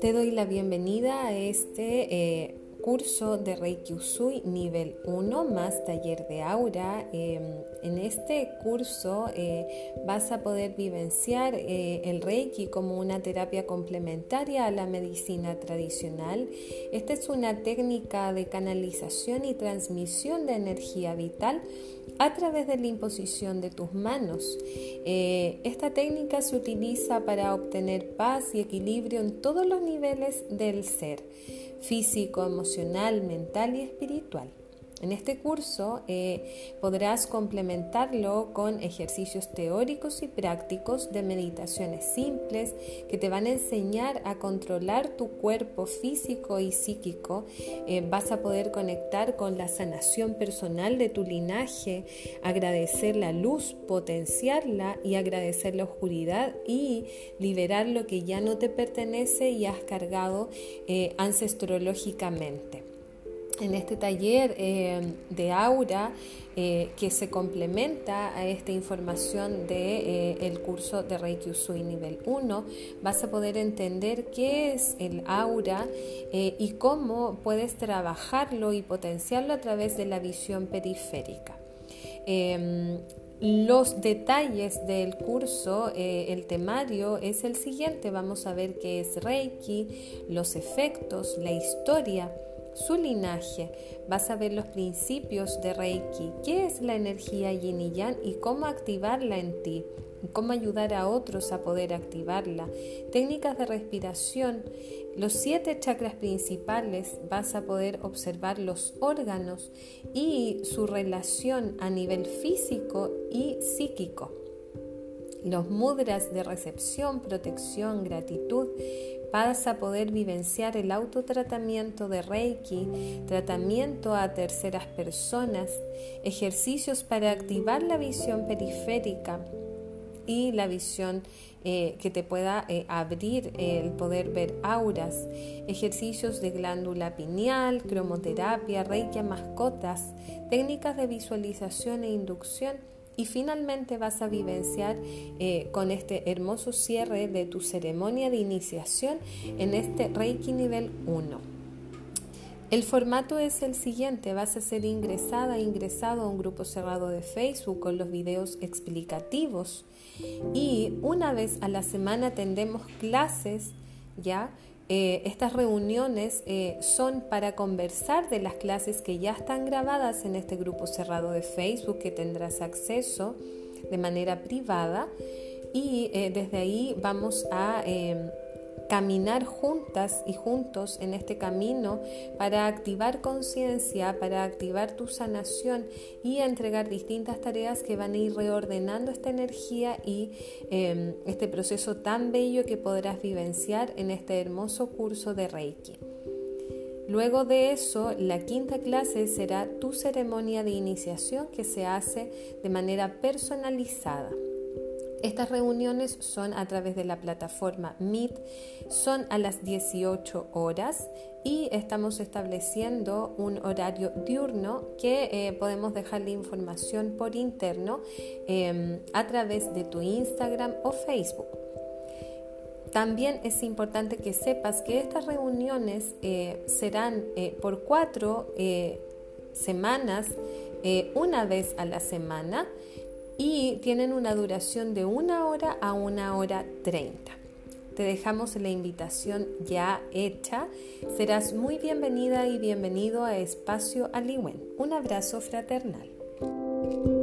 Te doy la bienvenida a este eh, curso de Reiki Usui nivel 1 más taller de aura. Em, en este curso eh, vas a poder vivenciar eh, el Reiki como una terapia complementaria a la medicina tradicional. Esta es una técnica de canalización y transmisión de energía vital a través de la imposición de tus manos. Eh, esta técnica se utiliza para obtener paz y equilibrio en todos los niveles del ser, físico, emocional, mental y espiritual. En este curso eh, podrás complementarlo con ejercicios teóricos y prácticos de meditaciones simples que te van a enseñar a controlar tu cuerpo físico y psíquico. Eh, vas a poder conectar con la sanación personal de tu linaje, agradecer la luz, potenciarla y agradecer la oscuridad y liberar lo que ya no te pertenece y has cargado eh, ancestrológicamente en este taller eh, de aura eh, que se complementa a esta información del de, eh, curso de Reiki Usui nivel 1, vas a poder entender qué es el aura y cómo puedes trabajarlo y potenciarlo a través de la visión periférica. Em, los detalles del curso, el temario es el siguiente. Vamos a ver qué es Reiki, los efectos, la historia, su linaje, vas a ver los principios de Reiki, qué es la energía yin y yang y cómo activarla en ti, cómo ayudar a otros a poder activarla, técnicas de respiración, los siete chakras principales, vas a poder observar los órganos y su relación a nivel físico y psíquico. Los mudras de recepción, protección, gratitud, vas a poder vivenciar el autotratamiento de Reiki, tratamiento a terceras personas, ejercicios para activar la visión periférica y la visión eh, que te pueda eh, abrir el poder ver auras, ejercicios de glándula pineal, cromoterapia, reiki a mascotas, técnicas de visualización e inducción y finalmente vas a vivenciar eh, con este hermoso cierre de tu ceremonia de iniciación en este Reiki nivel 1. El formato es el siguiente, vas a ser ingresada, ingresado a un grupo cerrado de Facebook con los videos explicativos y una vez a la semana tendremos clases ya eh, estas reuniones eh, son para conversar de las clases que ya están grabadas en este grupo cerrado de Facebook que tendrás acceso de manera privada. Y eh, desde ahí vamos a em, caminar juntas y juntos en este camino para activar conciencia, para activar tu sanación y entregar distintas tareas que van a ir reordenando esta energía y em, este proceso tan bello que podrás vivenciar en este hermoso curso de Reiki. Luego de eso, la quinta clase será tu ceremonia de iniciación que se hace de manera personalizada. Estas reuniones son a través de la plataforma Meet, son a las 18 horas y estamos estableciendo un horario diurno que eh, podemos dejar la información por interno em, a través de tu Instagram o Facebook. También es importante que sepas que estas reuniones eh, serán eh, por cuatro semanas, una vez a la semana y tienen una duración de una hora a una hora treinta. Te dejamos la invitación ya hecha. Serás muy bienvenida y bienvenido a Espacio Aliwen. Un abrazo fraternal.